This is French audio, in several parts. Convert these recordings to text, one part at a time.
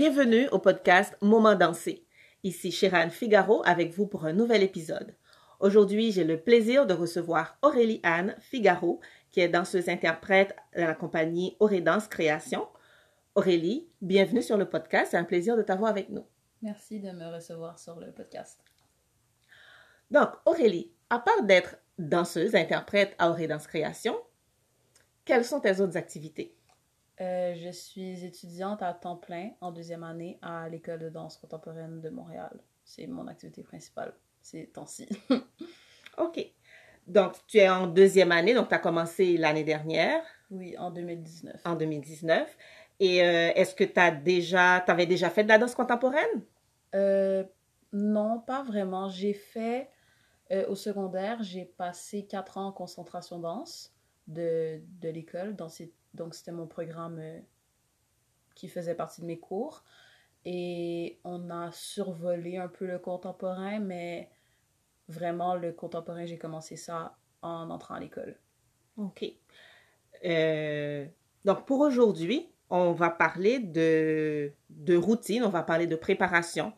Bienvenue au podcast Moment dansé. Ici Shiran Figaro avec vous pour un nouvel épisode. Aujourd'hui, j'ai le plaisir de recevoir Aurélie Anne Figaro, qui est danseuse interprète à la compagnie Aurédance Création. Aurélie, bienvenue sur le podcast. C'est un plaisir de t'avoir avec nous. Merci de me recevoir sur le podcast. Donc, Aurélie, à part d'être danseuse, interprète à Aurédance Création, quelles sont tes autres activités? Euh, je suis étudiante à temps plein en deuxième année à l'école de danse contemporaine de Montréal. C'est mon activité principale ces temps-ci. OK. Donc, tu es en deuxième année, donc tu as commencé l'année dernière? Oui, en 2019. En 2019. Et euh, est-ce que tu as déjà, avais déjà fait de la danse contemporaine? Euh, non, pas vraiment. J'ai fait, au secondaire, j'ai passé quatre ans en concentration danse de, de l'école. Donc, c'était mon programme euh, qui faisait partie de mes cours. Et on a survolé un peu le contemporain, mais vraiment, le contemporain, j'ai commencé ça en entrant à l'école. OK. Euh, donc, pour aujourd'hui, on va parler de, de routine, on va parler de préparation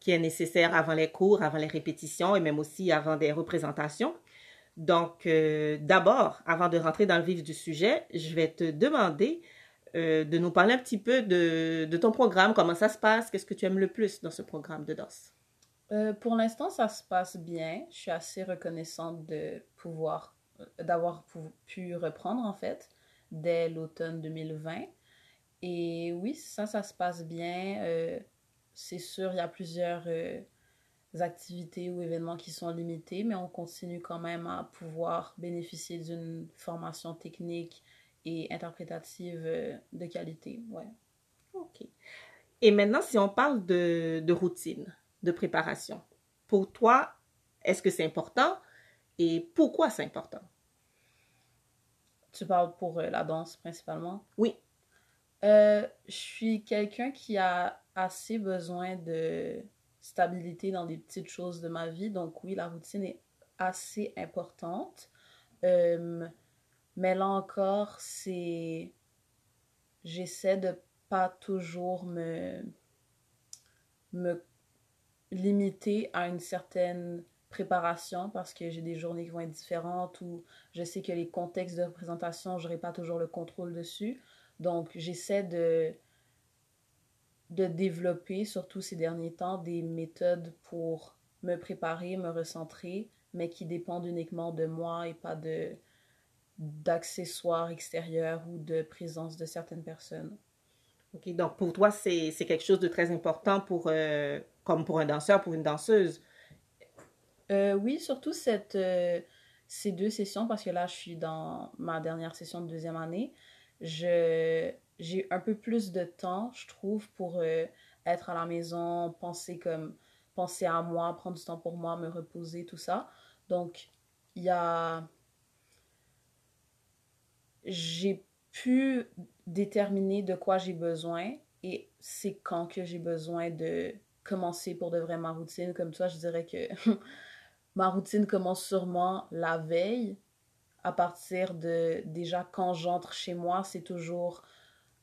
qui est nécessaire avant les cours, avant les répétitions et même aussi avant des représentations. Donc, euh, d'abord, avant de rentrer dans le vif du sujet, je vais te demander euh, de nous parler un petit peu de, ton programme, comment ça se passe, qu'est-ce que tu aimes le plus dans ce programme de danse? Euh, pour l'instant, ça se passe bien. Je suis assez reconnaissante de pouvoir, d'avoir pu reprendre en fait dès l'automne 2020. Et oui, ça, ça se passe bien. c'est sûr, il y a plusieurs activités ou événements qui sont limités, mais on continue quand même à pouvoir bénéficier d'une formation technique et interprétative euh, de qualité. Ouais. OK. Et maintenant, si on parle de, de routine, de préparation, pour toi, est-ce que c'est important et pourquoi c'est important? Tu parles pour euh, la danse principalement? Oui. Euh, je suis quelqu'un qui a assez besoin de stabilité dans des petites choses de ma vie. Donc oui, la routine est assez importante. Euh, mais là encore, c'est... J'essaie de pas toujours me... me limiter à une certaine préparation parce que j'ai des journées qui vont être différentes ou je sais que les contextes de représentation, j'aurai pas toujours le contrôle dessus. Donc, j'essaie de de développer, surtout ces derniers temps, des méthodes pour me préparer, me recentrer, mais qui dépendent uniquement de moi et pas de d'accessoires extérieurs ou de présence de certaines personnes. OK, donc pour toi, c'est quelque chose de très important pour, euh, comme pour un danseur, pour une danseuse? Euh, oui, surtout cette, euh, ces deux sessions, parce que là, je suis dans ma dernière session de deuxième année. Je, j'ai un peu plus de temps, je trouve, pour euh, être à la maison, penser comme penser à moi, prendre du temps pour moi, me reposer, tout ça. Donc, il y a j'ai pu déterminer de quoi j'ai besoin et c'est quand que j'ai besoin de commencer pour de vrai ma routine. Comme toi, je dirais que ma routine commence sûrement la veille. À partir de déjà quand j'entre chez moi, c'est toujours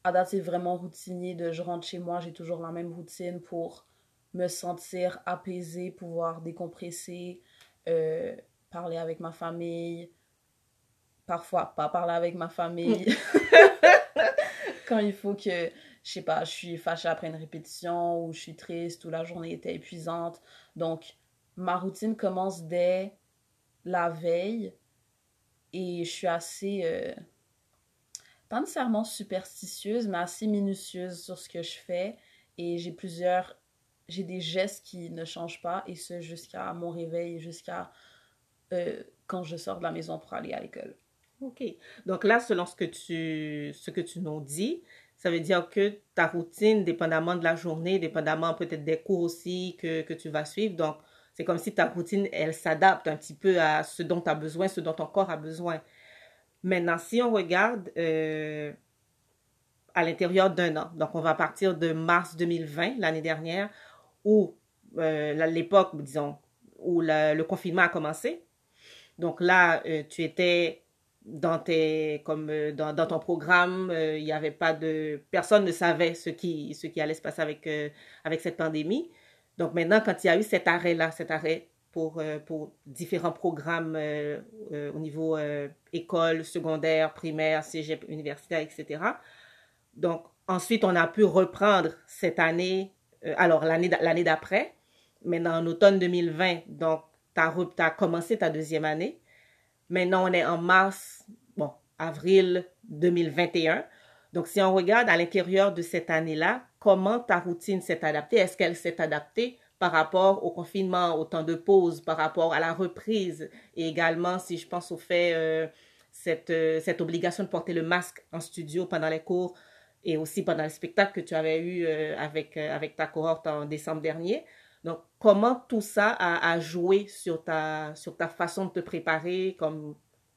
à date, c'est vraiment routinier de je rentre chez moi, j'ai toujours la même routine pour me sentir apaisée, pouvoir décompresser, euh, parler avec ma famille, parfois pas parler avec ma famille. Quand il faut que, je sais pas, je suis fâchée après une répétition ou je suis triste ou la journée était épuisante. Donc, ma routine commence dès la veille et je suis assez... Euh, pas nécessairement superstitieuse, mais assez minutieuse sur ce que je fais. Et j'ai plusieurs, j'ai des gestes qui ne changent pas, et ce jusqu'à mon réveil, jusqu'à euh, quand je sors de la maison pour aller à l'école. OK. Donc là, selon ce que tu, ce que tu nous dis, ça veut dire que ta routine, dépendamment de la journée, dépendamment peut-être des cours aussi que, que tu vas suivre, donc c'est comme si ta routine, elle s'adapte un petit peu à ce dont tu as besoin, ce dont ton corps a besoin. Maintenant, si on regarde euh, à l'intérieur d'un an, donc on va partir de mars 2020, l'année dernière, où euh, l'époque, disons, où le confinement a commencé. Donc là, euh, tu étais dans tes comme dans ton programme il n'y avait pas de personne ne savait ce qui ce qui allait se passer avec avec cette pandémie donc maintenant quand il y a eu cet arrêt là cet arrêt pour pour différents programmes au niveau école secondaire primaire cégep universitaire etc donc ensuite on a pu reprendre cette année alors l'année d'après maintenant en automne 2020 donc tu as commencé ta deuxième année Maintenant, on est en mars, bon, avril 2021. Donc, si on regarde à l'intérieur de cette année-là, comment ta routine s'est adaptée? Est-ce qu'elle s'est adaptée par rapport au confinement, au temps de pause, par rapport à la reprise et également, si je pense au fait, euh, cette, euh, cette obligation de porter le masque en studio pendant les cours et aussi pendant le spectacle que tu avais eu euh, avec, avec ta cohorte en décembre dernier. Donc, comment tout ça a, joué sur ta, sur ta façon de te préparer, comme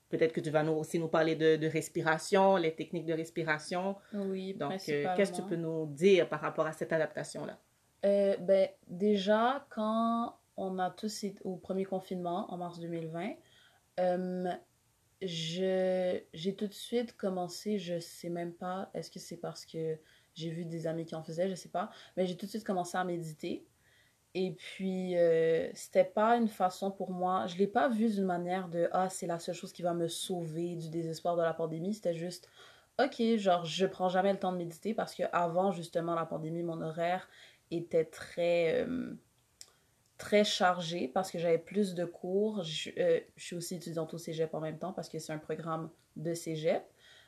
peut-être que tu vas nous, aussi nous parler de, respiration, les techniques de respiration. Oui, Donc, euh, qu'est-ce que tu peux nous dire par rapport à cette adaptation-là? Euh, ben, déjà, quand on a tous été au premier confinement en mars 2020, euh, j'ai tout de suite commencé, je sais même pas, est-ce que c'est parce que j'ai vu des amis qui en faisaient, je sais pas, mais j'ai tout de suite commencé à méditer. Et puis, euh, c'était pas une façon pour moi, je l'ai pas vu d'une manière de Ah, c'est la seule chose qui va me sauver du désespoir de la pandémie. C'était juste Ok, genre, je prends jamais le temps de méditer parce que avant justement la pandémie, mon horaire était très, euh, très chargé parce que j'avais plus de cours. Je, euh, je, suis aussi étudiante au cégep en même temps parce que c'est un programme de cégep.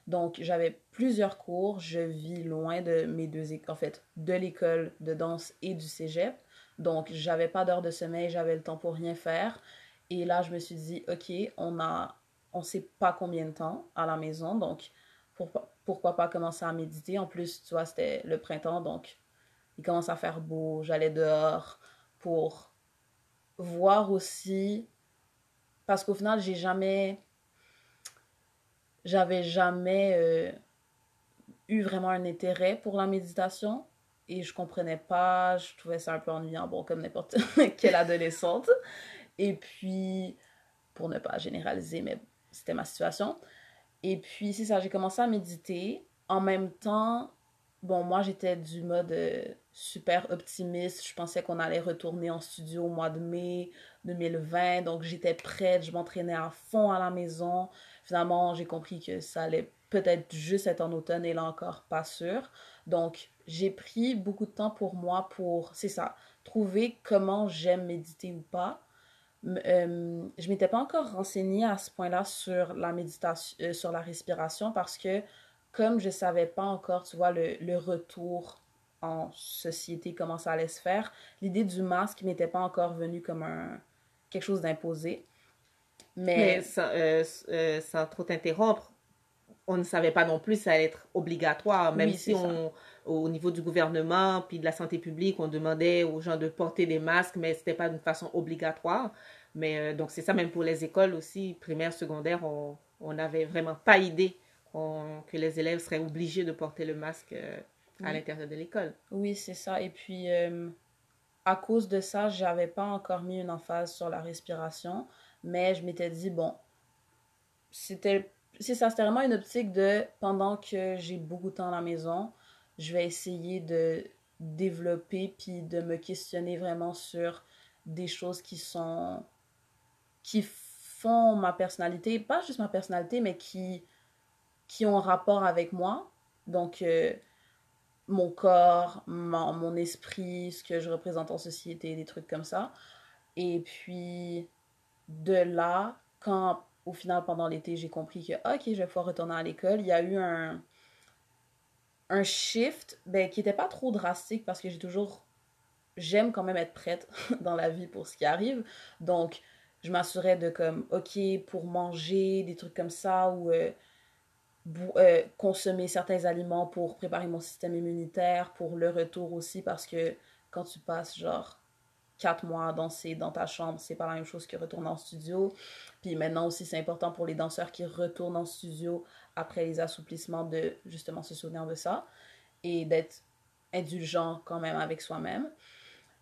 Donc, j'avais plusieurs cours. Je vis loin de mes deux en fait, de l'école de danse et du cégep. Donc, j'avais pas d'heure de sommeil, j'avais le temps pour rien faire. Et là, je me suis dit, OK, on a, on sait pas combien de temps à la maison, donc pourquoi pas commencer à méditer? En plus, tu vois, c'était le printemps, donc il commence à faire beau, j'allais dehors pour voir aussi, parce qu'au final, j'ai jamais, j'avais jamais euh, eu vraiment un intérêt pour la méditation et je comprenais pas, je trouvais ça un peu ennuyant, bon, comme n'importe quelle adolescente. Et puis, pour ne pas généraliser, mais c'était ma situation. Et puis, c'est ça, j'ai commencé à méditer. En même temps, bon, moi, j'étais du mode euh, super optimiste. Je pensais qu'on allait retourner en studio au mois de mai 2020. Donc, j'étais prête, je m'entraînais à fond à la maison. Finalement, j'ai compris que ça allait peut-être juste être en automne et là encore, pas sûr. Donc, j'ai pris beaucoup de temps pour moi pour, c'est ça, trouver comment j'aime méditer ou pas. Euh, je m'étais pas encore renseignée à ce point-là sur la méditation, euh, sur la respiration parce que comme je savais pas encore, tu vois, le, le retour en société, comment ça allait se faire, l'idée du masque m'était pas encore venue comme un, quelque chose d'imposé. Mais, Mais sans, euh, sans trop t'interrompre, on ne savait pas non plus ça allait être obligatoire, même si on, au niveau du gouvernement puis de la santé publique, on demandait aux gens de porter des masques, mais ce n'était pas d'une façon obligatoire. Mais euh, donc c'est ça même pour les écoles aussi, primaires, secondaires, on n'avait vraiment pas idée que les élèves seraient obligés de porter le masque euh, à l'intérieur de l'école. Oui, c'est ça. Et puis, euh, à cause de ça, j'avais pas encore mis une emphase sur la respiration, mais je m'étais dit, bon, c'était c'est ça, c'était vraiment une optique de pendant que j'ai beaucoup de temps à la maison, je vais essayer de développer puis de me questionner vraiment sur des choses qui sont qui font ma personnalité, pas juste ma personnalité, mais qui qui ont rapport avec moi. Donc euh, mon corps, mon, esprit, ce que je représente en société, des trucs comme ça. Et puis de là, quand au final, pendant l'été, j'ai compris que, ok, je vais pouvoir retourner à l'école. Il y a eu un, un shift ben, qui n'était pas trop drastique parce que j'ai toujours. J'aime quand même être prête dans la vie pour ce qui arrive. Donc, je m'assurais de, comme, ok, pour manger, des trucs comme ça, ou euh, euh, consommer certains aliments pour préparer mon système immunitaire, pour le retour aussi, parce que quand tu passes, genre, quatre mois à danser dans ta chambre, c'est pas la même chose que retourner en studio. Puis maintenant aussi, c'est important pour les danseurs qui retournent en studio après les assouplissements de justement se souvenir de ça et d'être indulgent quand même avec soi-même.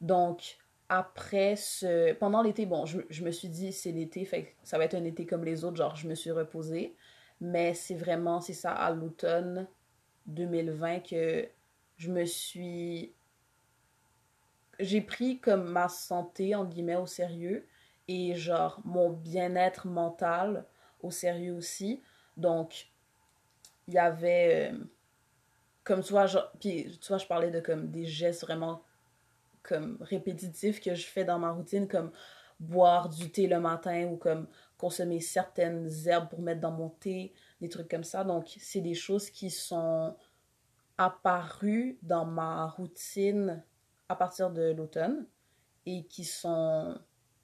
Donc, après ce. Pendant l'été, bon, je, je, me suis dit, c'est l'été, fait ça va être un été comme les autres, genre, je me suis reposée. Mais c'est vraiment, c'est ça, à l'automne 2020 que je me suis... J'ai pris comme ma santé, en guillemets, au sérieux et genre mon bien-être mental au sérieux aussi. Donc, il y avait... Euh, comme tu vois, genre, puis tu vois, je parlais de comme des gestes vraiment comme répétitifs que je fais dans ma routine, comme boire du thé le matin ou comme consommer certaines herbes pour mettre dans mon thé, des trucs comme ça. Donc, c'est des choses qui sont apparues dans ma routine à partir de l'automne et qui sont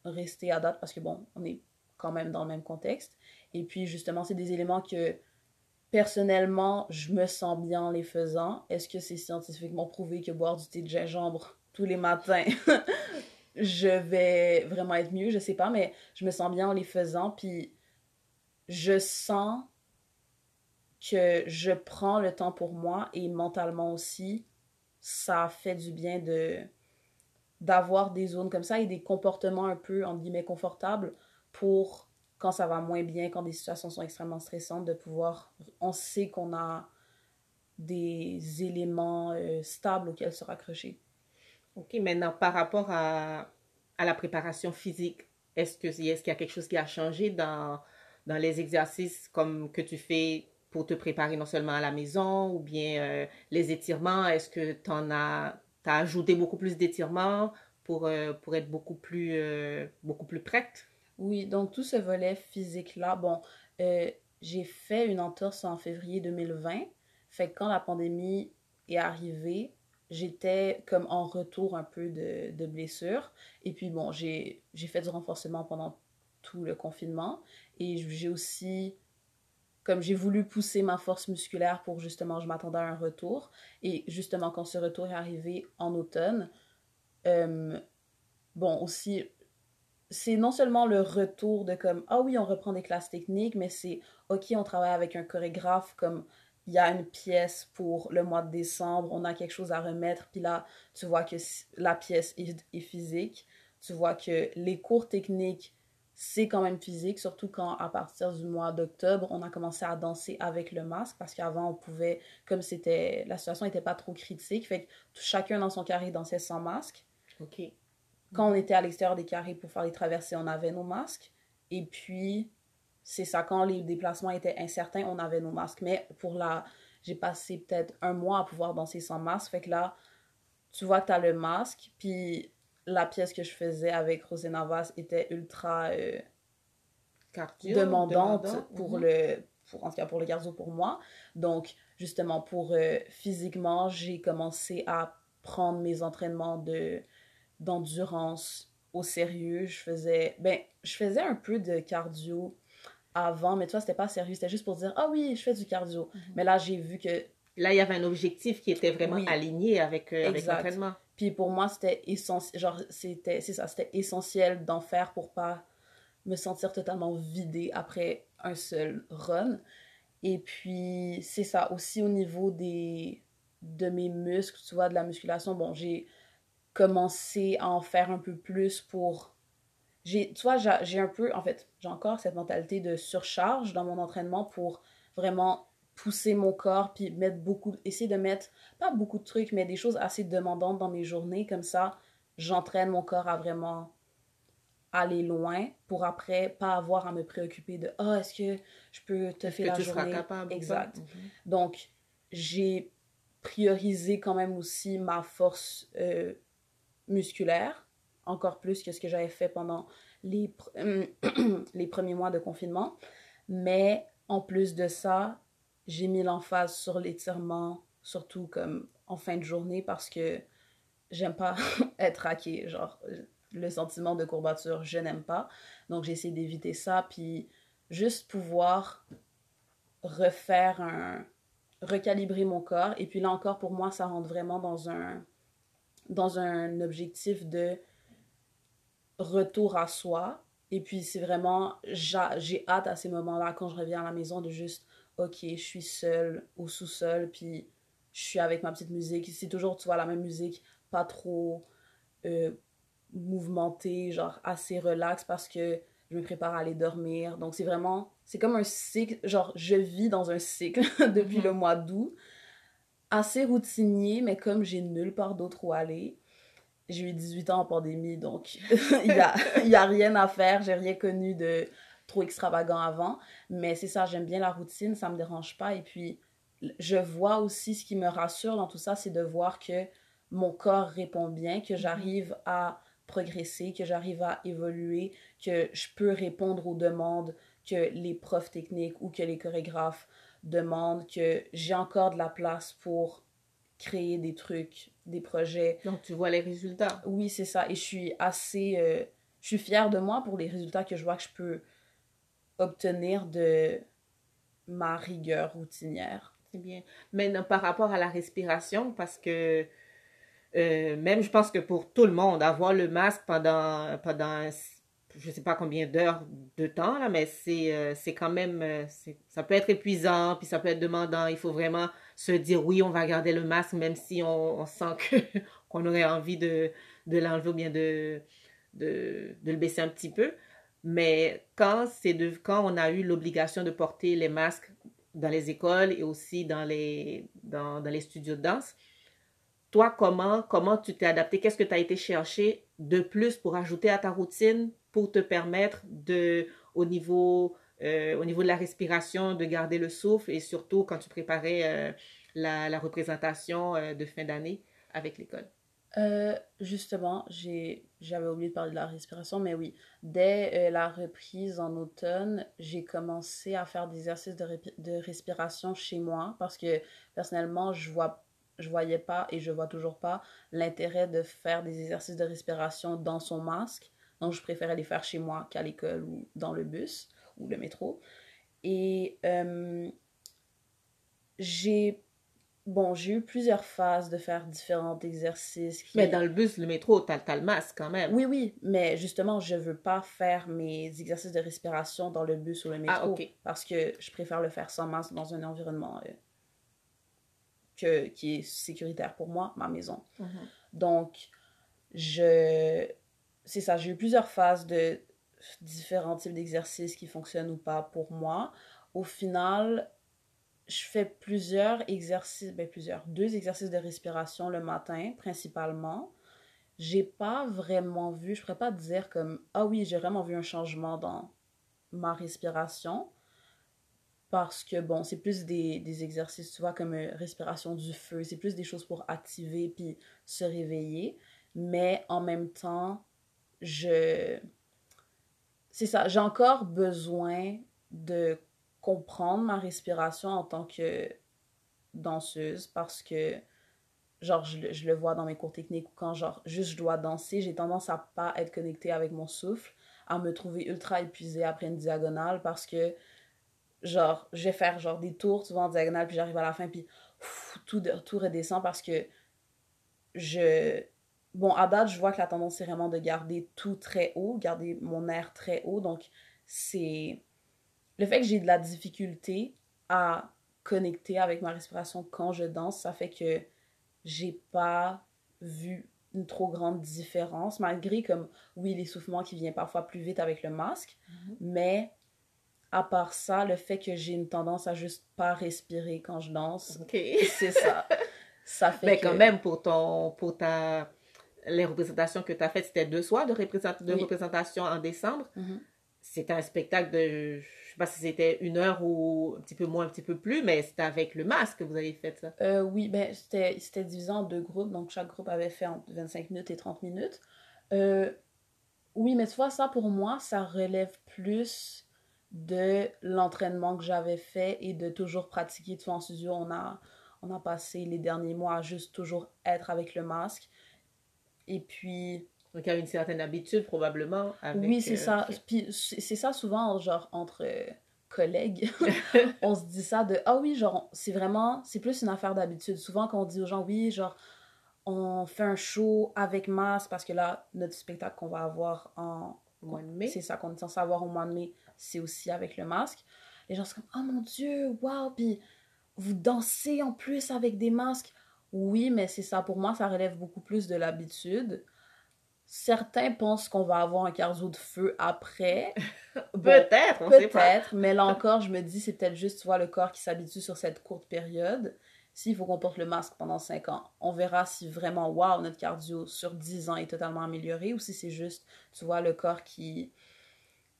restées à date parce que, bon, on est quand même dans le même contexte. Et puis, justement, c'est des éléments que personnellement, je me sens bien en les faisant. Est-ce que c'est scientifiquement prouvé que boire du thé de gingembre tous les matins je vais vraiment être mieux, je sais pas, mais je me sens bien en les faisant, puis je sens que je prends le temps pour moi et mentalement aussi, ça fait du bien d'avoir des zones comme ça et des comportements un peu, en guillemets, confortables pour quand ça va moins bien, quand des situations sont extrêmement stressantes, de pouvoir, on sait qu'on a des éléments euh, stables auxquels se raccrocher. OK, maintenant, par rapport à, à la préparation physique, est-ce qu'il y a quelque chose qui a changé dans, dans les exercices comme que tu fais pour te préparer non seulement à la maison ou bien euh, les étirements? Est-ce que tu as, as ajouté beaucoup plus d'étirements pour, euh, pour être beaucoup plus, euh, beaucoup plus prête? Oui, donc tout ce volet physique-là, bon, j'ai fait une entorse en février 2020. Fait quand la pandémie est arrivée, j'étais comme en retour un peu de, de blessure. Et puis bon, j'ai fait du renforcement pendant tout le confinement. Et j'ai aussi, comme j'ai voulu pousser ma force musculaire pour justement, je m'attendais à un retour. Et justement, quand ce retour est arrivé en automne, euh, bon, aussi, c'est non seulement le retour de comme, ah oui, on reprend des classes techniques, mais c'est, ok, on travaille avec un chorégraphe comme il y a une pièce pour le mois de décembre, on a quelque chose à remettre, puis là, tu vois que la pièce est, physique, tu vois que les cours techniques, c'est quand même physique, surtout quand à partir du mois d'octobre, on a commencé à danser avec le masque, parce qu'avant, on pouvait, comme c'était, la situation n'était pas trop critique, fait que chacun dans son carré dansait sans masque. OK. Quand on était à l'extérieur des carrés pour faire les traversées, on avait nos masques. Et puis, c'est ça, quand les déplacements étaient incertains, on avait nos masques. Mais pour la. J'ai passé peut-être un mois à pouvoir danser sans masque. Fait que là, tu vois que tu as le masque. Puis la pièce que je faisais avec Rosé Navas était ultra euh, demandante pour mhm. le. Pour, en tout cas pour le garçon pour moi. Donc, justement, pour euh, physiquement, j'ai commencé à prendre mes entraînements de d'endurance au sérieux. Je faisais. Ben, je faisais un peu de cardio avant, mais toi, c'était pas sérieux. C'était juste pour dire, ah oui, je fais du cardio. Mhm. Mais là, j'ai vu que. Là, il y avait un objectif qui était vraiment aligné avec, euh, avec l'entraînement. Puis pour moi, c'était essentiel. Genre, c'était, c'est ça, c'était essentiel d'en faire pour pas me sentir totalement vidée après un seul run. Et puis, c'est ça aussi au niveau des de mes muscles, tu vois, de la musculation. Bon, j'ai commencé à en faire un peu plus pour j'ai, tu vois, j'ai un peu, en fait, j'ai encore cette mentalité de surcharge dans mon entraînement pour vraiment pousser mon corps, puis mettre beaucoup, essayer de mettre, pas beaucoup de trucs, mais des choses assez demandantes dans mes journées, comme ça, j'entraîne mon corps à vraiment aller loin pour après pas avoir à me préoccuper de oh est-ce que je peux te faire la journée? capable exact. Mhm. donc j'ai priorisé quand même aussi ma force euh, musculaire encore plus que ce que j'avais fait pendant les, les premiers mois de confinement. Mais en plus de ça, j'ai mis l'emphase sur l'étirement, surtout comme en fin de journée, parce que j'aime pas être raqué. Genre, le sentiment de courbature, je n'aime pas. Donc, j'ai essayé d'éviter ça, puis juste pouvoir refaire un. recalibrer mon corps. Et puis là encore, pour moi, ça rentre vraiment dans un, dans un objectif de retour à soi. Et puis, c'est vraiment, j'ai hâte à ces moments-là, quand je reviens à la maison, de juste, ok, je suis seule au sous-sol, puis je suis avec ma petite musique. C'est toujours, tu vois, la même musique, pas trop euh, mouvementée, genre assez relax, parce que je me prépare à aller dormir. Donc, c'est vraiment c'est comme un cycle, genre je vis dans un cycle depuis le mois d'août, assez routinier, mais comme j'ai nulle part d'autre où aller, j'ai eu 18 ans en pandémie, donc il n'y a, y a rien à faire, j'ai rien connu de trop extravagant avant, mais c'est ça, j'aime bien la routine, ça me dérange pas, et puis je vois aussi ce qui me rassure dans tout ça, c'est de voir que mon corps répond bien, que j'arrive à progresser, que j'arrive à évoluer, que je peux répondre aux demandes que les profs techniques ou que les chorégraphes demandent, que j'ai encore de la place pour créer des trucs, des projets. Donc tu vois les résultats. Oui, c'est ça. Et je suis assez... Euh, je suis fière de moi pour les résultats que je vois que je peux obtenir de ma rigueur routinière. C'est bien. Maintenant, par rapport à la respiration, parce que euh, même je pense que pour tout le monde, avoir le masque pendant, pendant je sais pas combien d'heures de temps, là, mais c'est euh, quand même, euh, ça peut être épuisant, puis ça peut être demandant. Il faut vraiment se dire, oui, on va garder le masque, même si on, sent que qu'on aurait envie de, de l'enlever ou bien de, de, de, le baisser un petit peu. Mais quand, de, quand on a eu l'obligation de porter les masques dans les écoles et aussi dans les, dans, dans les studios de danse, toi, comment, comment tu t'es adapté? Qu'est-ce que tu as été chercher de plus pour ajouter à ta routine pour te permettre de, au niveau, euh, au niveau de la respiration, de garder le souffle et surtout quand tu préparais euh, la, la, représentation euh, de fin d'année avec l'école? justement, j'avais oublié de parler de la respiration, mais oui, dès la reprise en automne, j'ai commencé à faire des exercices de, de, respiration chez moi parce que personnellement, je vois je voyais pas et je vois toujours pas l'intérêt de faire des exercices de respiration dans son masque donc, je préférais les faire chez moi qu'à l'école ou dans le bus ou le métro. Et euh, j'ai bon, j'ai eu plusieurs phases de faire différents exercices. Mais dans le bus, le métro, t'as as le masque quand même. Oui, oui, mais justement, je veux pas faire mes exercices de respiration dans le bus ou le métro. Ah, Parce que je préfère le faire sans masque dans un environnement euh, que, qui est sécuritaire pour moi, ma maison. Mhm. Donc, je c'est ça, j'ai eu plusieurs phases de différents types d'exercices qui fonctionnent ou pas pour moi. Au final, je fais plusieurs exercices, ben plusieurs, deux exercices de respiration le matin principalement. J'ai pas vraiment vu, je pourrais pas dire comme ah oui, j'ai vraiment vu un changement dans ma respiration parce que bon, c'est plus des, des, exercices, tu vois, comme euh, respiration du feu, c'est plus des choses pour activer puis se réveiller, mais en même temps, je. C'est ça, j'ai encore besoin de comprendre ma respiration en tant que danseuse parce que, genre, je, le vois dans mes cours techniques ou quand, genre, juste je dois danser, j'ai tendance à pas être connectée avec mon souffle, à me trouver ultra épuisée après une diagonale parce que, genre, je vais faire, genre, des tours souvent en diagonale, puis j'arrive à la fin, puis tout, tout redescend parce que je Bon, à date, je vois que la tendance, c'est vraiment de garder tout très haut, garder mon air très haut. Donc, c'est le fait que j'ai de la difficulté à connecter avec ma respiration quand je danse, ça fait que j'ai pas vu une trop grande différence, malgré comme, oui, l'essoufflement qui vient parfois plus vite avec le masque, mm-hmm. mais à part ça, le fait que j'ai une tendance à juste pas respirer quand je danse, c'est ça. ça fait mais quand même, pour, ton, pour ta les représentations que tu as faites, c'était deux soirs de, de représentation en décembre. Mm-hmm. C'était un spectacle de, je sais pas si c'était une heure ou un petit peu moins, un petit peu plus, mais c'était avec le masque que vous avez fait ça. Euh, oui, ben, c'était divisé en deux groupes, donc chaque groupe avait fait entre 25 minutes et 30 minutes. Euh, oui, mais tu vois, ça pour moi, ça relève plus de l'entraînement que j'avais fait et de toujours pratiquer. Tu vois, en studio, on a, on a passé les derniers mois à juste toujours être avec le masque. Et puis. Donc, il y a une certaine habitude, probablement. Avec, oui, c'est euh, ça. Puis, c'est ça, souvent, genre, entre euh, collègues, on se dit ça de Ah oui, genre, c'est vraiment. C'est plus une affaire d'habitude. Souvent, quand on dit aux gens, oui, genre, on fait un show avec masque parce que là, notre spectacle qu'on va avoir en. mois de mai. C'est ça qu'on est censé avoir au mois de mai, c'est aussi avec le masque. Les gens sont comme Oh mon Dieu, waouh, puis vous dansez en plus avec des masques. Oui, mais c'est ça. Pour moi, ça relève beaucoup plus de l'habitude. Certains pensent qu'on va avoir un cardio de feu après. peut-être, on sait pas. Peut-être, mais là encore, je me dis, c'est peut-être juste, tu vois, le corps qui s'habitue sur cette courte période. S'il faut qu'on porte le masque pendant 5 ans, on verra si vraiment, waouh, notre cardio sur 10 ans est totalement amélioré ou si c'est juste, tu vois, le corps qui.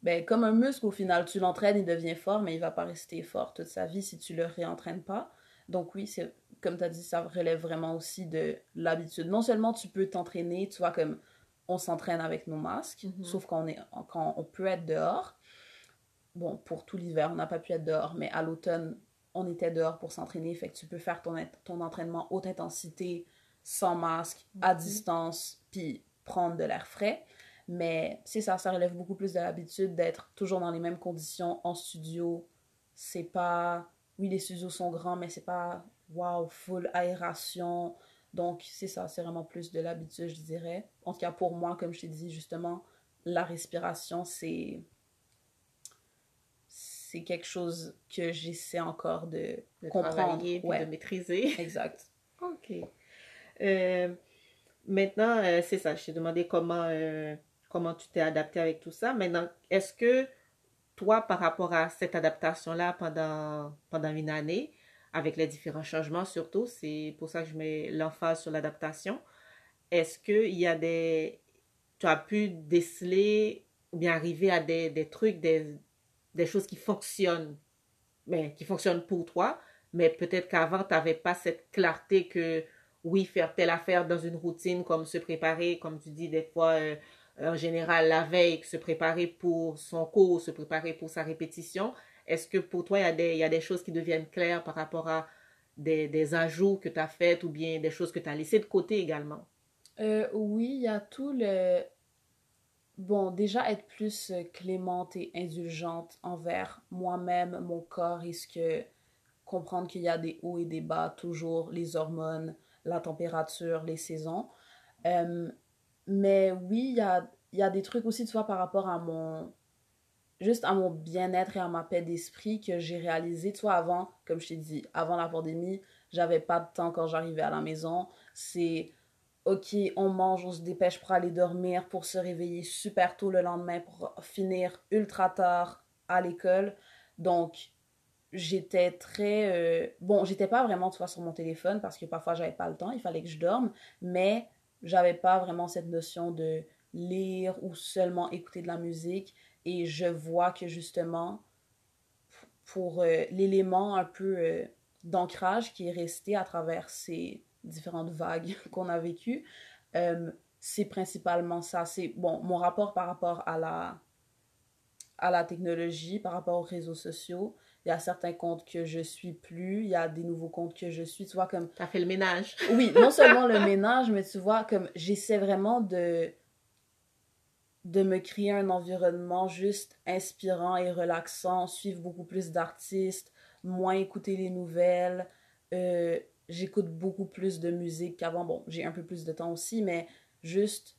Ben, comme un muscle, au final, tu l'entraînes, il devient fort, mais il va pas rester fort toute sa vie si tu le réentraînes pas. Donc oui, c'est comme tu as dit, ça relève vraiment aussi de l'habitude. Non seulement tu peux t'entraîner, tu vois, comme on s'entraîne avec nos masques, mhm. sauf quand on, est, quand on peut être dehors. Bon, pour tout l'hiver, on n'a pas pu être dehors, mais à l'automne, on était dehors pour s'entraîner. Fait que tu peux faire ton, ton entraînement haute intensité, sans masque, à mhm. distance, puis prendre de l'air frais. Mais c'est ça, ça relève beaucoup plus de l'habitude d'être toujours dans les mêmes conditions en studio. C'est pas. Oui, les studios sont grands, mais c'est pas wow, full aération. Donc, c'est ça, c'est vraiment plus de l'habitude, je dirais. En tout cas, pour moi, comme je t'ai dit, justement, la respiration, c'est. C'est quelque chose que j'essaie encore de, comprendre. et de maîtriser. Exact. OK. Euh, maintenant, euh, c'est ça, je t'ai demandé comment, euh, comment tu t'es adapté avec tout ça. Maintenant, est-ce que toi, par rapport à cette adaptation-là pendant, pendant une année, avec les différents changements surtout. C'est pour ça que je mets l'emphase sur l'adaptation. Est-ce qu'il y a des... Tu as pu déceler ou bien arriver à des, des trucs, des, des choses qui fonctionnent, mais qui fonctionnent pour toi, mais peut-être qu'avant, tu n'avais pas cette clarté que, oui, faire telle affaire dans une routine, comme se préparer, comme tu dis des fois, euh, en général, la veille, se préparer pour son cours, se préparer pour sa répétition, est-ce que pour toi, il y, a des, il y a des choses qui deviennent claires par rapport à des, des ajouts que tu as faits ou bien des choses que tu as laissées de côté également? Euh, oui, il y a tout le... Bon, déjà être plus euh, clémente et indulgente envers moi-même, mon corps, est ce que comprendre qu'il y a des hauts et des bas, toujours les hormones, la température, les saisons. Euh, mais oui, il y a, y a des trucs aussi, tu vois, par rapport à mon, juste à mon bien-être et à ma paix d'esprit que j'ai réalisé. Tu vois, avant, comme je t'ai dit, avant la pandémie, j'avais pas de temps quand j'arrivais à la maison. C'est ok, on mange, on se dépêche pour aller dormir, pour se réveiller super tôt le lendemain, pour finir ultra tard à l'école. Donc, j'étais très. Euh, bon, j'étais pas vraiment, tu sur mon téléphone parce que parfois j'avais pas le temps, il fallait que je dorme, mais j'avais pas vraiment cette notion de lire ou seulement écouter de la musique. Et je vois que justement, pour euh, l'élément un peu euh, d'ancrage qui est resté à travers ces différentes vagues qu'on a vécues, euh, c'est principalement ça. C'est bon, mon rapport par rapport à la, à la technologie, par rapport aux réseaux sociaux. Il y a certains comptes que je suis plus, il y a des nouveaux comptes que je suis. Tu vois, comme. T'as fait le ménage. oui, non seulement le ménage, mais tu vois, comme j'essaie vraiment de de me créer un environnement juste inspirant et relaxant, suivre beaucoup plus d'artistes, moins écouter les nouvelles. Euh, j'écoute beaucoup plus de musique qu'avant. Bon, j'ai un peu plus de temps aussi, mais juste,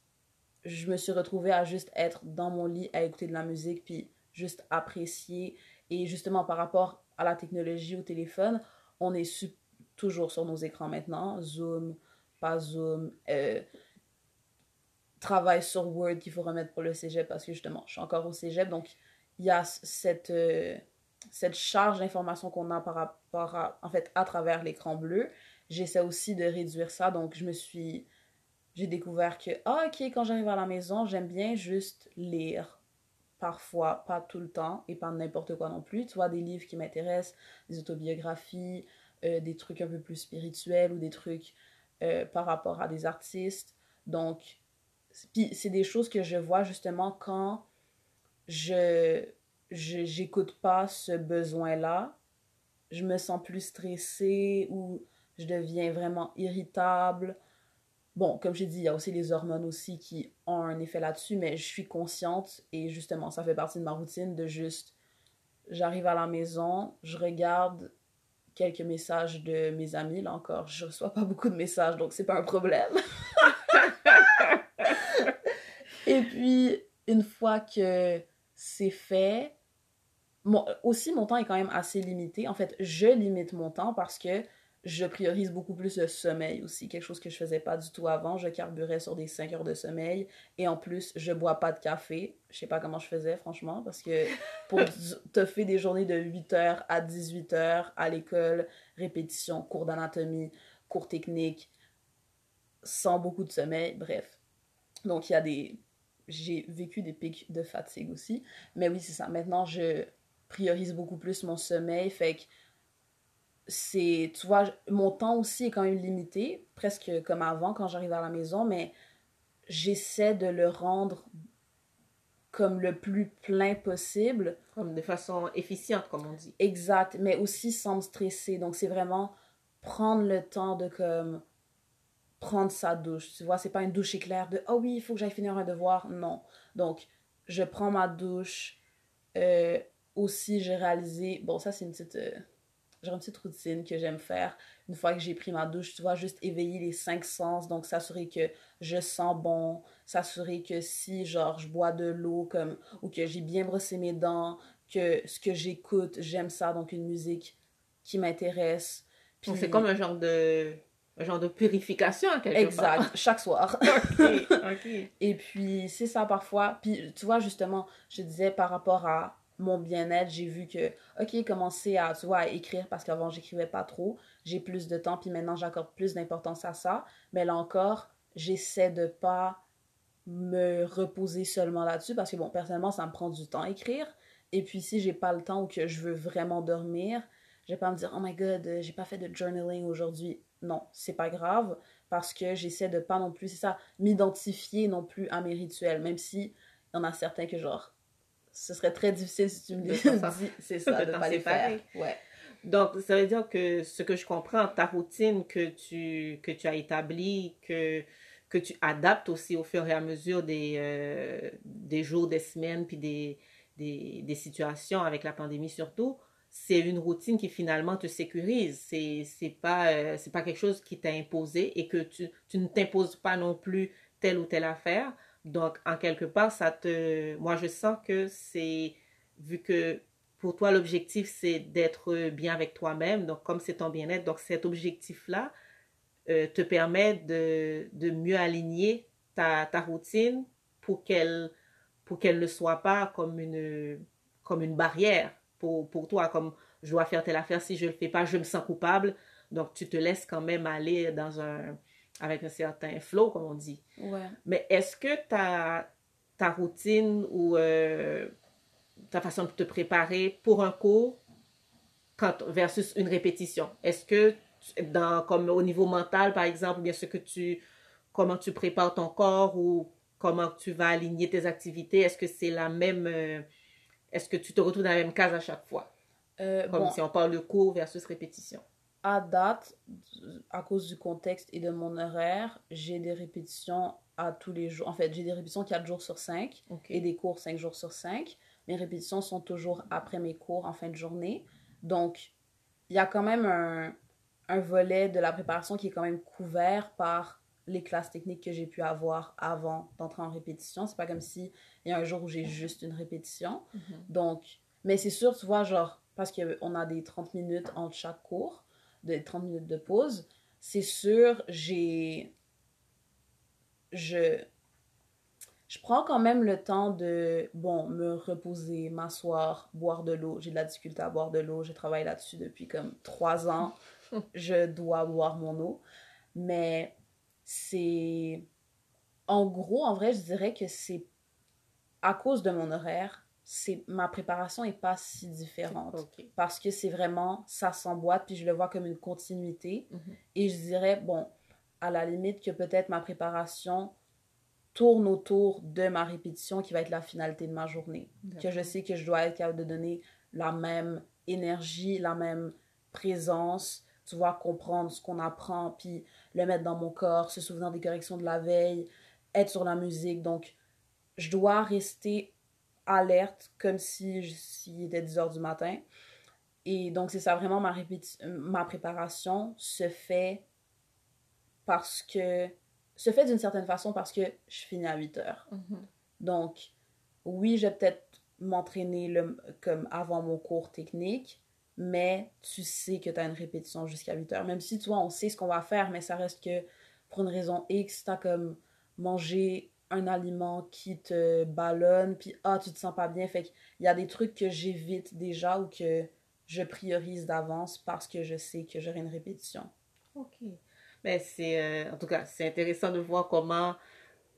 je me suis retrouvée à juste être dans mon lit, à écouter de la musique, puis juste apprécier. Et justement, par rapport à la technologie au téléphone, on est toujours sur nos écrans maintenant. Zoom, pas Zoom. Euh, travail sur Word qu'il faut remettre pour le cégep parce que justement, je suis encore au cégep. Donc, il y a cette, euh, cette charge d'informations qu'on a par rapport à, en fait, à travers l'écran bleu. J'essaie aussi de réduire ça. Donc, je me suis. J'ai découvert que, ah, ok, quand j'arrive à la maison, j'aime bien juste lire. Parfois, pas tout le temps et pas n'importe quoi non plus. Tu vois, des livres qui m'intéressent, des autobiographies, euh, des trucs un peu plus spirituels ou des trucs euh, par rapport à des artistes. Donc, puis c'est des choses que je vois justement quand je j'écoute pas ce besoin-là, je me sens plus stressée ou je deviens vraiment irritable. Bon, comme j'ai dit, il y a aussi les hormones aussi qui ont un effet là-dessus, mais je suis consciente et justement, ça fait partie de ma routine de juste, j'arrive à la maison, je regarde quelques messages de mes amis, là encore, je reçois pas beaucoup de messages, donc c'est pas un problème. Et puis, une fois que c'est fait, aussi mon temps est quand même assez limité. En fait, je limite mon temps parce que je priorise beaucoup plus le sommeil aussi, quelque chose que je faisais pas du tout avant. Je carburais sur des 5 heures de sommeil et en plus, je bois pas de café. Je sais pas comment je faisais, franchement, parce que pour te faire des journées de 8 heures à 18 heures à l'école, répétition, cours d'anatomie, cours technique, sans beaucoup de sommeil, bref. Donc, il y a des. J'ai vécu des pics de fatigue aussi. Mais oui, c'est ça. Maintenant, je priorise beaucoup plus mon sommeil. Fait que c'est, tu vois, mon temps aussi est quand même limité, presque comme avant quand j'arrive à la maison, mais j'essaie de le rendre comme le plus plein possible. Comme de façon efficiente, comme on dit. Exact, mais aussi sans me stresser. Donc, c'est vraiment prendre le temps de comme prendre sa douche. Tu vois, c'est pas une douche éclair de « Oh oui, il faut que j'aille finir un devoir. » Non. Donc, je prends ma douche. Euh, aussi, j'ai réalisé... Bon, ça, c'est une petite... Euh, j'ai une petite routine que j'aime faire une fois que j'ai pris ma douche, tu vois, juste éveiller les cinq sens, donc s'assurer que je sens bon, s'assurer que si, genre, je bois de l'eau, comme, ou que j'ai bien brossé mes dents, que ce que j'écoute, j'aime ça, donc une musique qui m'intéresse. Puis... C'est comme un genre de un genre de purification quelque exact, part. chaque soir. Et puis, c'est ça parfois. Puis, tu vois, justement, je disais par rapport à mon bien-être, j'ai vu que, ok, commencer à, tu vois, à écrire parce qu'avant, j'écrivais pas trop. J'ai plus de temps, puis maintenant, j'accorde plus d'importance à ça. Mais là encore, j'essaie de pas me reposer seulement là-dessus parce que, bon, personnellement, ça me prend du temps à écrire. Et puis, si j'ai pas le temps ou que je veux vraiment dormir, je vais pas me dire, oh my god, j'ai pas fait de journaling aujourd'hui. Non, c'est pas grave parce que j'essaie de pas non plus, c'est ça, m'identifier non plus à mes rituels, même si il y en a certains que genre ce serait très difficile si tu me dis, c'est ça, de, pas les faire. Ouais. Donc, ça veut dire que ce que je comprends, ta routine que tu, que tu as établie, que, que tu adaptes aussi au fur et à mesure des, euh, des jours, des semaines, puis des, des, des, situations avec la pandémie surtout, c'est une routine qui finalement te sécurise. C'est, c'est pas, euh, c'est pas quelque chose qui t'a imposé et que tu, tu ne t'imposes pas non plus telle ou telle affaire. Donc, en quelque part, ça te... Moi, je sens que c'est... Vu que pour toi, l'objectif, c'est d'être bien avec toi-même. Donc, comme c'est ton bien-être, donc cet objectif-là euh, te permet de, de mieux aligner ta, ta routine pour qu'elle pour qu'elle ne soit pas comme une, comme une barrière pour, pour toi, comme je dois faire telle affaire, si je ne le fais pas, je me sens coupable. Donc, tu te laisses quand même aller dans un, avec un certain flow, comme on dit. Ouais. Mais est-ce que ta, ta routine ou euh, ta façon de te préparer pour un cours quand, versus une répétition, est-ce que dans, comme au niveau mental, par exemple, bien ce que tu, comment tu prépares ton corps ou comment tu vas aligner tes activités, est-ce que c'est la même, euh, est-ce que tu te retrouves dans la même case à chaque fois? Euh, comme si on parle de cours versus répétition à date, à cause du contexte et de mon horaire, j'ai des répétitions à tous les jours. En fait, j'ai des répétitions 4 jours sur 5 et des cours 5 jours sur 5. Mes répétitions sont toujours après mes cours en fin de journée. Donc, il y a quand même un, un volet de la préparation qui est quand même couvert par les classes techniques que j'ai pu avoir avant d'entrer en répétition. C'est pas comme si il y a un jour où j'ai juste une répétition. Mhm. Donc, mais c'est sûr, tu vois, genre, parce qu'on a des 30 minutes entre chaque cours, de 30 minutes de pause, c'est sûr, j'ai. Je. Je prends quand même le temps de, bon, me reposer, m'asseoir, boire de l'eau. J'ai de la difficulté à boire de l'eau. Je travaille là-dessus depuis comme trois ans. je dois boire mon eau. Mais c'est. En gros, en vrai, je dirais que c'est à cause de mon horaire c'est ma préparation est pas si différente parce que c'est vraiment ça s'emboîte puis je le vois comme une continuité mhm. et je dirais bon à la limite que peut-être ma préparation tourne autour de ma répétition qui va être la finalité de ma journée que je sais que je dois être capable de donner la même énergie la même présence tu vois comprendre ce qu'on apprend puis le mettre dans mon corps se souvenir des corrections de la veille être sur la musique donc je dois rester alerte comme si s'il était 10 heures du matin. Et donc, c'est ça, vraiment, ma, ma préparation se fait parce que. se fait d'une certaine façon parce que je finis à 8 heures. Mm-hmm. Donc, oui, je vais peut-être m'entraîner comme avant mon cours technique, mais tu sais que tu as une répétition jusqu'à 8 heures. Même si, tu vois, on sait ce qu'on va faire, mais ça reste que pour une raison X, tu as comme mangé un aliment qui te ballonne, puis ah, tu te sens pas bien. Fait qu'il y a des trucs que j'évite déjà ou que je priorise d'avance parce que je sais que j'aurai une répétition. OK. Mais c'est, euh, en tout cas, c'est intéressant de voir comment,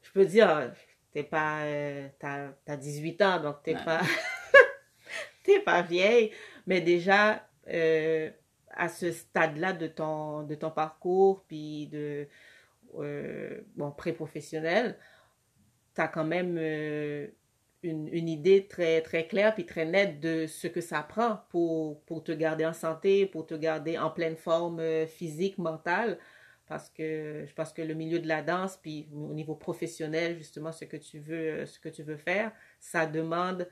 je peux dire, t'es pas, euh, t'as, as 18 ans, donc t'es pas, t'es pas vieille, mais déjà, euh, à ce stade-là de ton, de ton parcours, puis de, bon, pré-professionnel, t'as quand même une, une, idée très, très claire puis très nette de ce que ça prend pour, pour te garder en santé, pour te garder en pleine forme physique, mentale. Parce que je pense que le milieu de la danse, puis au niveau professionnel, justement, ce que tu veux, ce que tu veux faire, ça demande,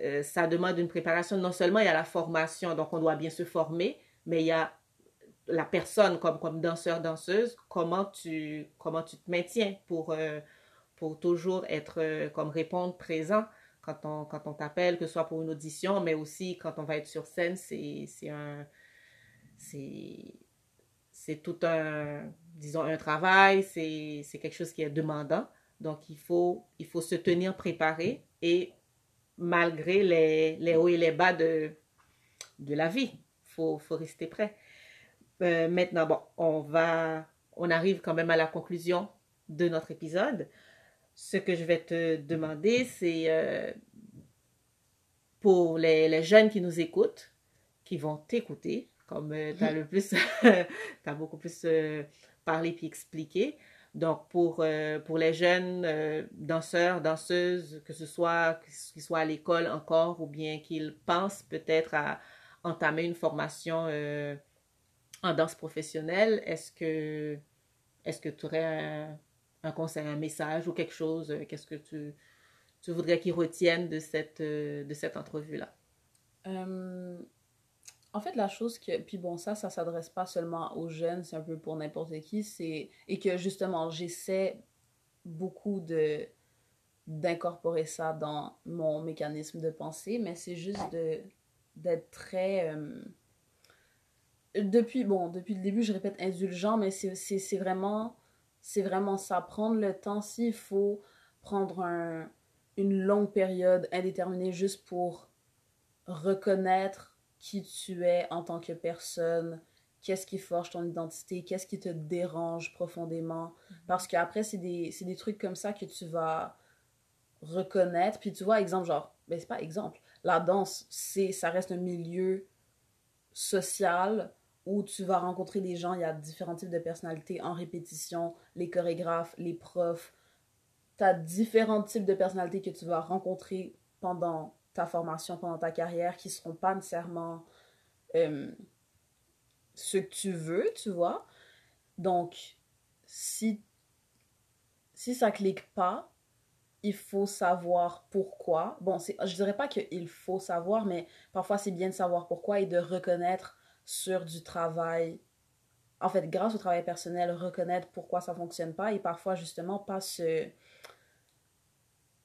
euh, ça demande une préparation. Non seulement il y a la formation, donc on doit bien se former, mais il y a la personne comme, comme danseur, danseuse, comment tu, comment tu te maintiens pour, euh, pour toujours être, euh, comme répondre présent quand on, quand on t'appelle, que ce soit pour une audition, mais aussi quand on va être sur scène, c'est un, c'est tout un, disons, un travail, c'est quelque chose qui est demandant. Donc, il faut, il faut se tenir préparé et malgré les, hauts et les bas de, la vie, il faut, rester prêt. Euh, maintenant, bon, on va, on arrive quand même à la conclusion de notre épisode. Ce que je vais te demander, c'est euh, pour les, jeunes qui nous écoutent, qui vont t'écouter, comme euh, tu as le plus, tu as beaucoup plus euh, parlé puis expliqué. Donc, pour, euh, pour les jeunes danseurs, danseuses, que ce soit qu'ils soient à l'école encore ou bien qu'ils pensent peut-être à entamer une formation en danse professionnelle, est-ce que est-ce que tu aurais un, un, conseil, un message ou quelque chose? Qu'est-ce que tu, tu voudrais qu'ils retiennent de cette, de cette entrevue-là? En fait, la chose que. Puis bon, ça, ça s'adresse pas seulement aux jeunes, c'est un peu pour n'importe qui. c'est Et que justement, j'essaie beaucoup de d'incorporer ça dans mon mécanisme de pensée, mais c'est juste de d'être très. Euh, depuis, bon, depuis le début, je répète indulgent, mais c'est vraiment. C'est vraiment ça. Prendre le temps, s'il faut prendre un, une longue période indéterminée juste pour reconnaître qui tu es en tant que personne, qu'est-ce qui forge ton identité, qu'est-ce qui te dérange profondément. Mhm. Parce qu'après, c'est des, des, trucs comme ça que tu vas reconnaître. Puis tu vois, exemple, genre, ben c'est pas exemple, la danse, c'est ça reste un milieu social où tu vas rencontrer des gens, il y a différents types de personnalités en répétition, les chorégraphes, les profs. Tu as différents types de personnalités que tu vas rencontrer pendant ta formation pendant ta carrière qui seront pas nécessairement euh, ce que tu veux, tu vois. Donc, si, si ça clique pas, il faut savoir pourquoi. Bon, je dirais pas qu'il faut savoir, mais parfois c'est bien de savoir pourquoi et de reconnaître sur du travail. En fait, grâce au travail personnel, reconnaître pourquoi ça fonctionne pas et parfois justement pas se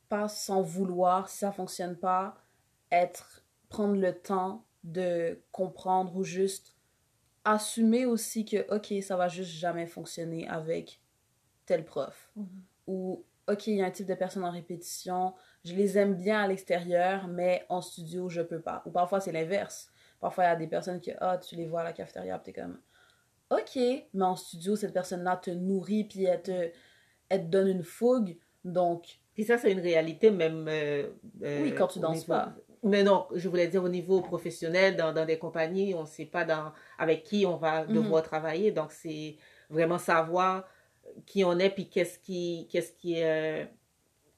pas sans vouloir, si ça fonctionne pas, être, prendre le temps de comprendre ou juste assumer aussi que, ok, ça va juste jamais fonctionner avec tel prof. Mhm. Ou, ok, il y a un type de personne en répétition, je les aime bien à l'extérieur, mais en studio, je peux pas. Ou parfois, c'est l'inverse. Parfois, il y a des personnes que, ah, tu les vois à la cafétéria, tu es comme, ok, mais en studio, cette personne-là te nourrit, puis elle te, elle te donne une fougue. Donc, puis ça, c'est une réalité même. Euh, euh, oui, quand tu danses pas. Mais non, je voulais dire au niveau professionnel, dans, dans des compagnies, on ne sait pas dans, avec qui on va mhm. devoir travailler. Donc, c'est vraiment savoir qui on est, puis qu'est-ce qui, qu'est-ce qui est euh,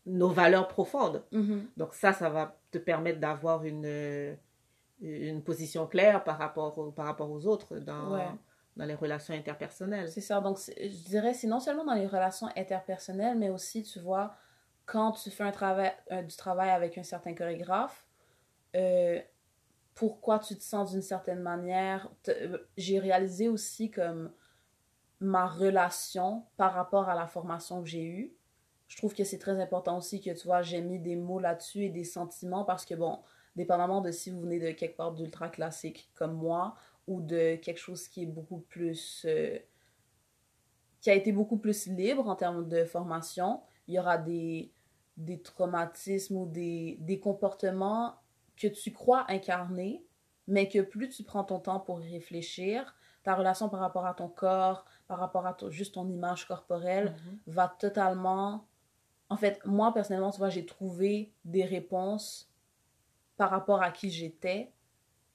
nos valeurs profondes. Mhm. Donc, ça, ça va te permettre d'avoir une, une position claire par rapport, par rapport aux autres dans, dans les relations interpersonnelles. C'est ça. Donc, je dirais, c'est non seulement dans les relations interpersonnelles, mais aussi, tu vois, quand tu fais un travail, du travail avec un certain chorégraphe, euh, pourquoi tu te sens d'une certaine manière? Euh, j'ai réalisé aussi comme ma relation par rapport à la formation que j'ai eue. Je trouve que c'est très important aussi que tu vois, j'ai mis des mots là-dessus et des sentiments parce que bon, dépendamment de si vous venez de quelque part d'ultra classique comme moi ou de quelque chose qui est beaucoup plus. Euh, qui a été beaucoup plus libre en termes de formation, il y aura des, des traumatismes ou des, des comportements que tu crois incarner, mais que plus tu prends ton temps pour y réfléchir, ta relation par rapport à ton corps, par rapport à juste ton image corporelle, mm-hmm. va totalement... En fait, moi, personnellement, tu vois, j'ai trouvé des réponses par rapport à qui j'étais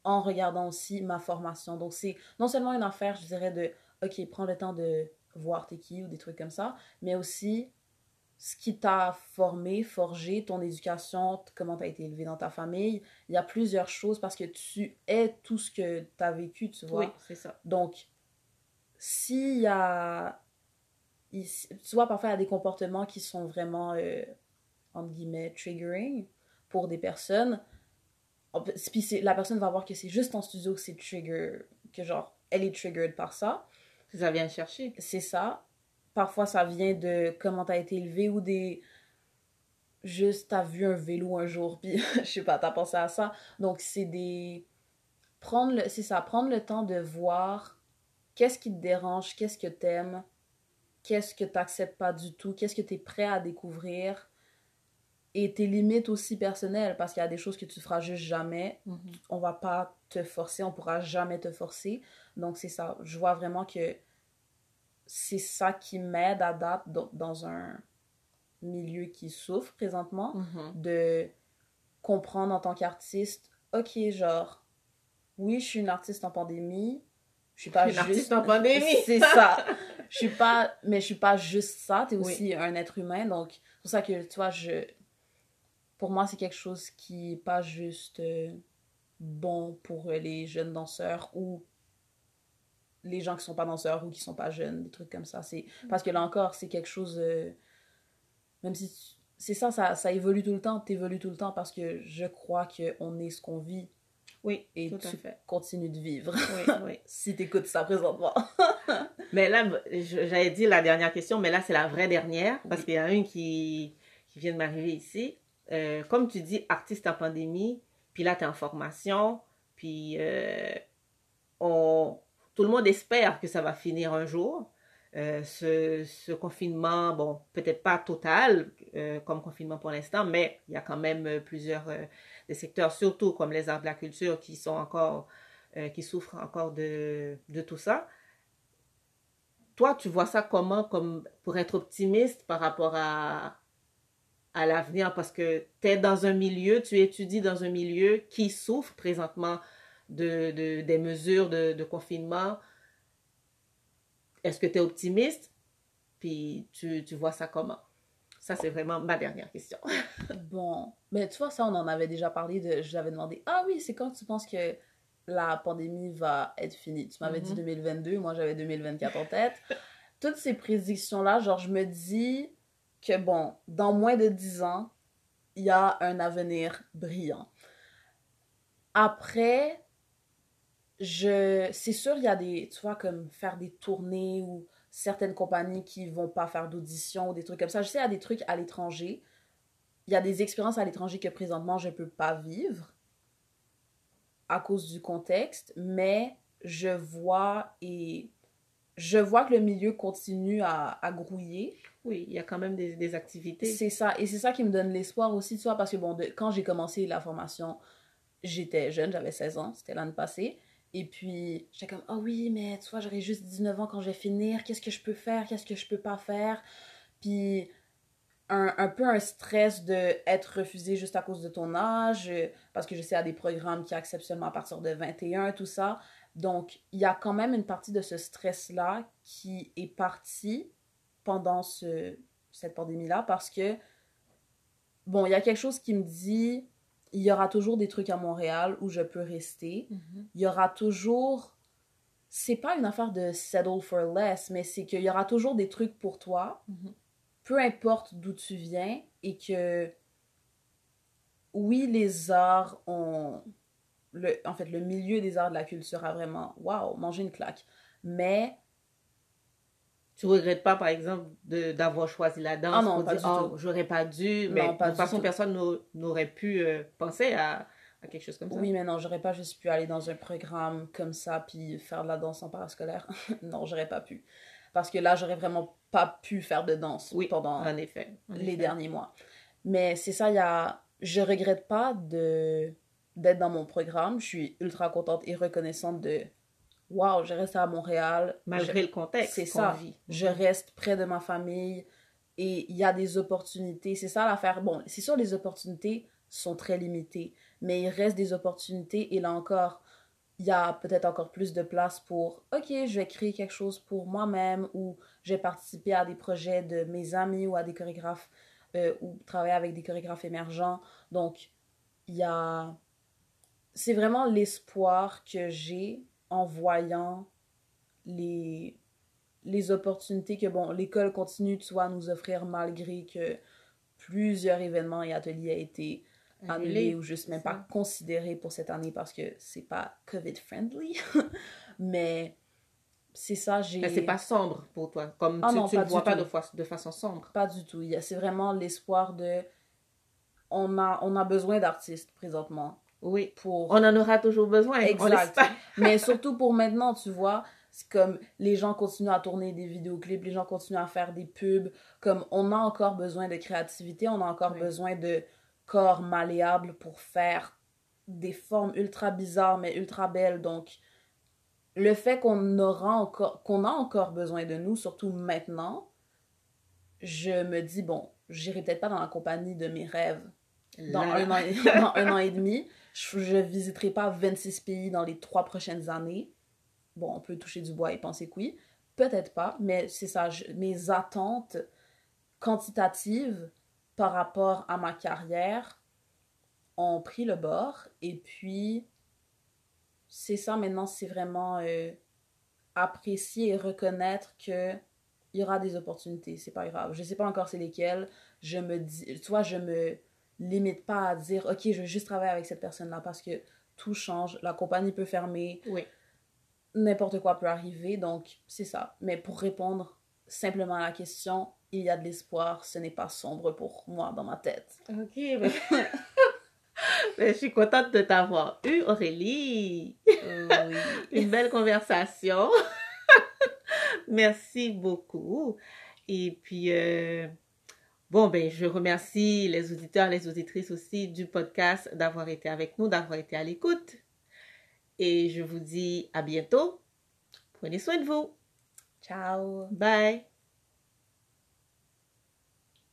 en regardant aussi ma formation. Donc, c'est non seulement une affaire, je dirais, de, OK, prends le temps de voir tes qui ou des trucs comme ça, mais aussi ce qui t'a formé, forgé, ton éducation, comment tu as été élevé dans ta famille. Il y a plusieurs choses parce que tu es tout ce que tu as vécu, tu vois. Oui, c'est ça. Donc, s'il y a. Tu vois, parfois, il y a des comportements qui sont vraiment, euh, entre guillemets, triggering pour des personnes. Puis la personne va voir que c'est juste en studio que c'est trigger, que genre, elle est triggered par ça. Ça vient chercher. C'est ça. Parfois, ça vient de comment t'as été élevé ou des. Juste, t'as vu un vélo un jour, puis je sais pas, t'as pensé à ça. Donc, c'est des. Prendre le... C'est ça, prendre le temps de voir qu'est-ce qui te dérange, qu'est-ce que t'aimes, qu'est-ce que t'acceptes pas du tout, qu'est-ce que t'es prêt à découvrir et tes limites aussi personnelles parce qu'il y a des choses que tu feras juste jamais. Mm-hmm. On va pas te forcer, on pourra jamais te forcer. Donc c'est ça. Je vois vraiment que c'est ça qui m'aide à date dans un milieu qui souffre présentement, mm-hmm. de comprendre en tant qu'artiste, ok, genre, oui, je suis une artiste en pandémie, je suis pas une juste... artiste en pandémie! c'est ça! Je suis pas... Mais je suis pas juste ça, t'es aussi un être humain, donc c'est pour ça que, tu vois, je... Pour moi, c'est quelque chose qui est pas juste euh, bon pour les jeunes danseurs ou les gens qui sont pas danseurs ou qui sont pas jeunes, des trucs comme ça. C'est parce que là encore, c'est quelque chose euh, même si c'est ça, ça, ça évolue tout le temps, t'évolues tout le temps parce que je crois que on est ce qu'on vit. Oui, et tout tu à fait. continues de vivre. Oui, oui. si t'écoutes ça présentement. mais là, j'avais dit la dernière question, mais là, c'est la vraie dernière parce qu'il y a une qui, qui vient de m'arriver ici. Euh, comme tu dis, artiste en pandémie, puis là, tu es en formation, puis euh, on, tout le monde espère que ça va finir un jour. Euh, ce, confinement, bon, peut-être pas total euh, comme confinement pour l'instant, mais il y a quand même euh, plusieurs des secteurs, surtout comme les arts de la culture, qui sont encore, qui souffrent encore de, de, tout ça. Toi, tu vois ça comment, comme pour être optimiste par rapport à, à l'avenir, parce que tu es dans un milieu, tu étudies dans un milieu qui souffre présentement de, de des mesures de, de confinement. Est-ce que tu es optimiste? Puis tu, tu vois ça comment? Ça, c'est vraiment ma dernière question. bon, mais tu vois, ça, on en avait déjà parlé. De, je l'avais demandé, ah oui, c'est quand tu penses que la pandémie va être finie? Tu m'avais dit 2022, mhm. moi j'avais 2024 en tête. Toutes ces prédictions-là, genre, je me dis que, bon, dans moins de 10 ans, il y a un avenir brillant. Après, je c'est sûr il y a des tu vois comme faire des tournées ou certaines compagnies qui vont pas faire d'audition ou des trucs comme ça. Je sais il y a des trucs à l'étranger. Il y a des expériences à l'étranger que présentement je peux pas vivre à cause du contexte mais je vois et je vois que le milieu continue à, à grouiller. Oui il y a quand même des, des activités. C'est ça et c'est ça qui me donne l'espoir aussi tu vois parce que bon de, quand j'ai commencé la formation j'étais jeune j'avais 16 ans c'était l'année passée et puis, j'étais comme, oh oui, mais tu vois, j'aurai juste 19 ans quand je vais finir. Qu'est-ce que je peux faire? Qu'est-ce que je peux pas faire? Puis, un, un peu un stress de être refusé juste à cause de ton âge, parce que je sais, a des programmes qui acceptent seulement à partir de 21, tout ça. Donc, il y a quand même une partie de ce stress-là qui est partie pendant ce, cette pandémie-là, parce que, bon, il y a quelque chose qui me dit il y aura toujours des trucs à Montréal où je peux rester. Mhm. Il y aura toujours. C'est pas une affaire de settle for less, mais c'est qu'il y aura toujours des trucs pour toi, mhm. peu importe d'où tu viens, et que. Oui, les arts ont. Le, en fait, le milieu des arts de la culture a vraiment. Waouh, manger une claque. Mais tu regrettes pas, par exemple, d'avoir choisi la danse ah non, pour dire, oh, j'aurais pas dû, mais de toute façon, personne n'aurait pu euh, penser à, à quelque chose comme ça. Oui, mais non, j'aurais pas juste pu aller dans un programme comme ça puis faire de la danse en parascolaire. non, j'aurais pas pu. Parce que là, j'aurais vraiment pas pu faire de danse Oui, pendant en effet. en les effet. derniers mois. Mais c'est ça, il y a... je regrette pas de d'être dans mon programme. Je suis ultra contente et reconnaissante de waouh, je reste à Montréal. Malgré Je- le contexte C'est ça. vit. Je reste près de ma famille et il y a des opportunités. C'est ça l'affaire. Bon, c'est sûr, les opportunités sont très limitées, mais il reste des opportunités et là encore, il y a peut-être encore plus de place pour OK, je vais créer quelque chose pour moi-même ou je vais participer à des projets de mes amis ou à des chorégraphes euh, ou travailler avec des chorégraphes émergents. Donc, il y a. C'est vraiment l'espoir que j'ai en voyant les, les opportunités que, bon, l'école continue, tu vois, à nous offrir malgré que plusieurs événements et ateliers aient été annulés ou juste même pas considérés pour cette année parce que c'est pas COVID-friendly. Mais c'est ça, j'ai... Mais c'est pas sombre pour toi. Comme Ah tu, non, tu du vois pas de, de façon sombre. Pas du tout. C'est vraiment l'espoir de... On a, on a besoin d'artistes présentement Oui. pour... On en aura toujours besoin. Exact. Mais surtout pour maintenant, tu vois, c'est comme les gens continuent à tourner des vidéoclips, les gens continuent à faire des pubs, comme on a encore besoin de créativité, on a encore Oui. besoin de corps malléables pour faire des formes ultra bizarres mais ultra belles. Donc, le fait qu'on aura encore, qu'on a encore besoin de nous, surtout maintenant, je me dis, bon, j'irai peut-être pas dans la compagnie de mes rêves dans, un an, et- dans un an et demi. Je, je visiterai pas 26 pays dans les trois prochaines années. Bon, on peut toucher du bois et penser que oui. Peut-être pas, mais c'est ça. je- mes attentes quantitatives par rapport à ma carrière ont pris le bord. Et puis, c'est ça maintenant, c'est vraiment euh, apprécier et reconnaître que il y aura des opportunités, c'est pas grave. Je sais pas encore c'est lesquelles. Je me dis, tu vois, je me limite pas à dire, ok, je veux juste travailler avec cette personne-là parce que tout change, la compagnie peut fermer, Oui. n'importe quoi peut arriver, donc c'est ça. Mais pour répondre simplement à la question, il y a de l'espoir, ce n'est pas sombre pour moi dans ma tête. Ok. ben- Ben, je suis contente de t'avoir eu, Aurélie. oui. Une belle conversation. Merci beaucoup. Et puis, euh, bon, ben, je remercie les auditeurs, les auditrices aussi du podcast d'avoir été avec nous, d'avoir été à l'écoute. Et je vous dis à bientôt. Prenez soin de vous. Ciao. Bye.